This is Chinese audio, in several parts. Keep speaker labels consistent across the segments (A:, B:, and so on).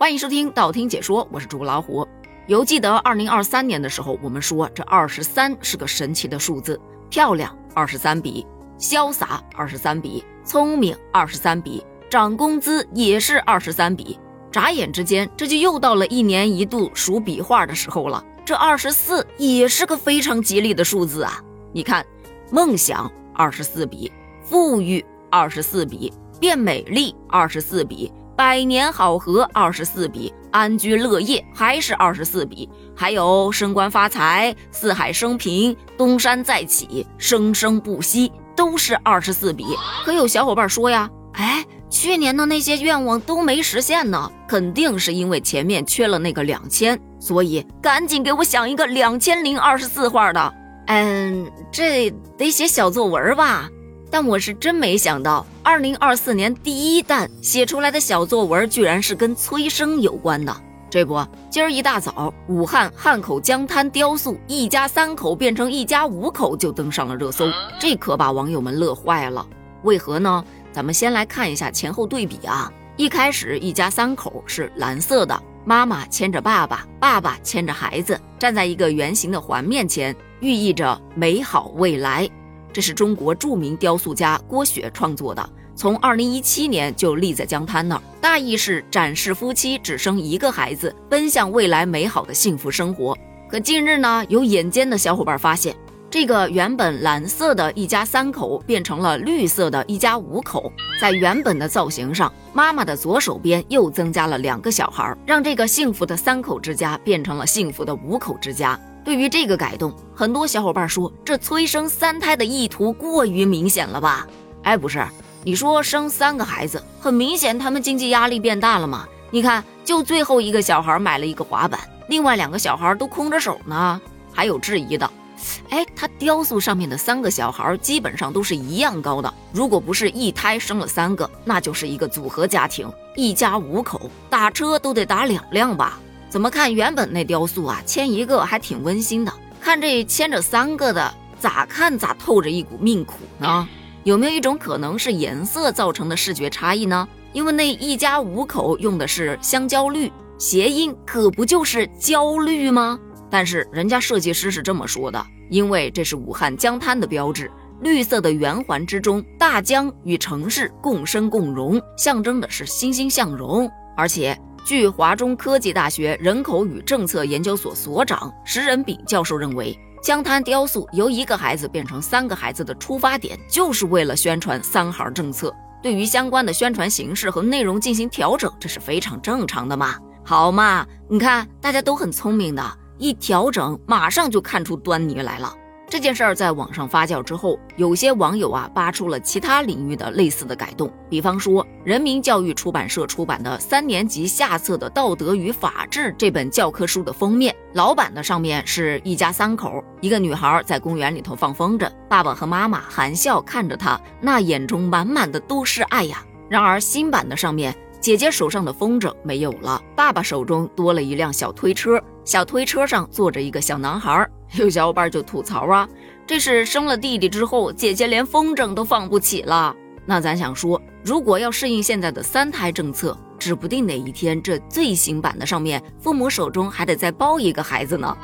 A: 欢迎收听道听解说，我是主播老虎。犹记得二零二三年的时候，我们说这二十三是个神奇的数字，漂亮二十三笔，潇洒二十三笔，聪明二十三笔，涨工资也是二十三笔。眨眼之间，这就又到了一年一度数笔画的时候了。这二十四也是个非常吉利的数字啊！你看，梦想二十四笔，富裕二十四笔，变美丽二十四笔，百年好合二十四笔，安居乐业还是二十四笔，还有升官发财、四海升平、东山再起、生生不息，都是二十四笔。可有小伙伴说呀，哎。去年的那些愿望都没实现呢，肯定是因为前面缺了那个两千，所以赶紧给我想一个两千零二十四画的。嗯，这得写小作文吧？但我是真没想到，二零二四年第一弹写出来的小作文居然是跟催生有关的。这不，今儿一大早，武汉汉口江滩雕塑一家三口变成一家五口就登上了热搜，这可把网友们乐坏了。为何呢？咱们先来看一下前后对比啊！一开始一家三口是蓝色的，妈妈牵着爸爸，爸爸牵着孩子，站在一个圆形的环面前，寓意着美好未来。这是中国著名雕塑家郭雪创作的，从二零一七年就立在江滩那儿，大意是展示夫妻只生一个孩子，奔向未来美好的幸福生活。可近日呢，有眼尖的小伙伴发现。这个原本蓝色的一家三口变成了绿色的一家五口，在原本的造型上，妈妈的左手边又增加了两个小孩，让这个幸福的三口之家变成了幸福的五口之家。对于这个改动，很多小伙伴说这催生三胎的意图过于明显了吧？哎，不是，你说生三个孩子，很明显他们经济压力变大了嘛？你看，就最后一个小孩买了一个滑板，另外两个小孩都空着手呢。还有质疑的。哎，他雕塑上面的三个小孩基本上都是一样高的。如果不是一胎生了三个，那就是一个组合家庭，一家五口打车都得打两辆吧？怎么看原本那雕塑啊，牵一个还挺温馨的，看这牵着三个的，咋看咋透着一股命苦呢？有没有一种可能是颜色造成的视觉差异呢？因为那一家五口用的是香蕉绿，谐音可不就是焦虑吗？但是人家设计师是这么说的，因为这是武汉江滩的标志，绿色的圆环之中，大江与城市共生共荣，象征的是欣欣向荣。而且，据华中科技大学人口与政策研究所所长石仁炳教授认为，江滩雕塑由一个孩子变成三个孩子的出发点，就是为了宣传三孩政策。对于相关的宣传形式和内容进行调整，这是非常正常的嘛？好嘛，你看大家都很聪明的。一调整，马上就看出端倪来了。这件事儿在网上发酵之后，有些网友啊扒出了其他领域的类似的改动。比方说，人民教育出版社出版的三年级下册的《道德与法治》这本教科书的封面，老版的上面是一家三口，一个女孩在公园里头放风筝，爸爸和妈妈含笑看着她，那眼中满满的都是爱呀。然而新版的上面，姐姐手上的风筝没有了，爸爸手中多了一辆小推车。小推车上坐着一个小男孩，有小伙伴就吐槽啊，这是生了弟弟之后，姐姐连风筝都放不起了。那咱想说，如果要适应现在的三胎政策，指不定哪一天这最新版的上面，父母手中还得再抱一个孩子呢。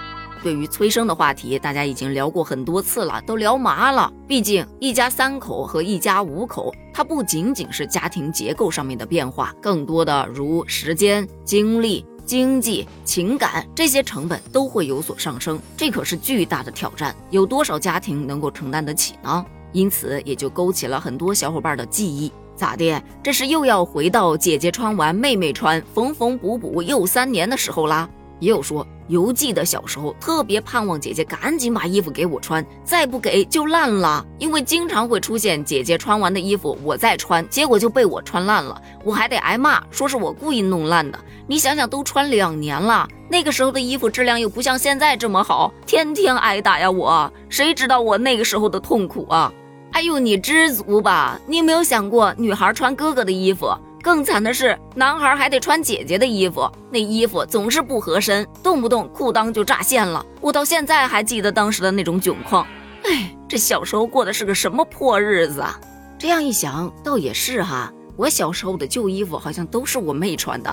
A: 对于催生的话题，大家已经聊过很多次了，都聊麻了。毕竟一家三口和一家五口，它不仅仅是家庭结构上面的变化，更多的如时间、精力。经济、情感这些成本都会有所上升，这可是巨大的挑战，有多少家庭能够承担得起呢？因此也就勾起了很多小伙伴的记忆。咋的？这是又要回到姐姐穿完妹妹穿，缝缝补补又三年的时候啦？也有说，犹记得小时候特别盼望姐姐赶紧把衣服给我穿，再不给就烂了。因为经常会出现姐姐穿完的衣服我再穿，结果就被我穿烂了，我还得挨骂，说是我故意弄烂的。你想想，都穿两年了，那个时候的衣服质量又不像现在这么好，天天挨打呀！我谁知道我那个时候的痛苦啊？哎呦，你知足吧？你有没有想过，女孩穿哥哥的衣服？更惨的是，男孩还得穿姐姐的衣服，那衣服总是不合身，动不动裤裆就炸线了。我到现在还记得当时的那种窘况。哎，这小时候过的是个什么破日子啊！这样一想，倒也是哈，我小时候的旧衣服好像都是我妹穿的，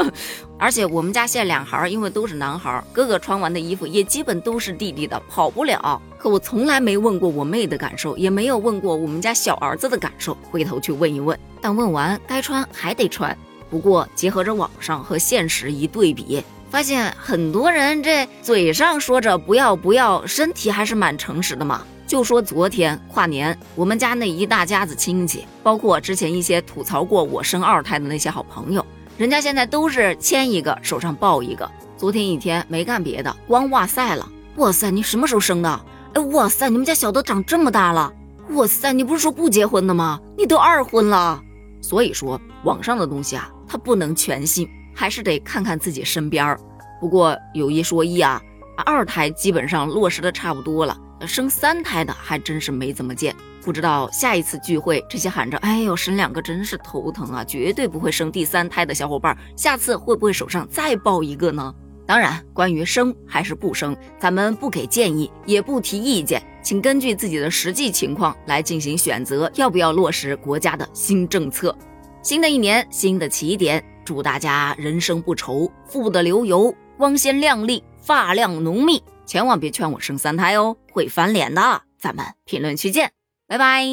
A: 而且我们家现两孩，因为都是男孩，哥哥穿完的衣服也基本都是弟弟的，跑不了。我从来没问过我妹的感受，也没有问过我们家小儿子的感受，回头去问一问。但问完该穿还得穿。不过结合着网上和现实一对比，发现很多人这嘴上说着不要不要，身体还是蛮诚实的嘛。就说昨天跨年，我们家那一大家子亲戚，包括之前一些吐槽过我生二胎的那些好朋友，人家现在都是牵一个手上抱一个。昨天一天没干别的，光哇塞了。哇塞，你什么时候生的？哎，哇塞，你们家小的长这么大了。哇塞，你不是说不结婚的吗？你都二婚了。所以说，网上的东西啊，它不能全信，还是得看看自己身边儿。不过有一说一啊，二胎基本上落实的差不多了。生三胎的还真是没怎么见，不知道下一次聚会，这些喊着“哎呦，生两个真是头疼啊，绝对不会生第三胎”的小伙伴，下次会不会手上再抱一个呢？当然，关于生还是不生，咱们不给建议，也不提意见，请根据自己的实际情况来进行选择，要不要落实国家的新政策？新的一年，新的起点，祝大家人生不愁，富得流油，光鲜亮丽，发量浓密。千万别劝我生三胎哦，会翻脸的。咱们评论区见，拜拜。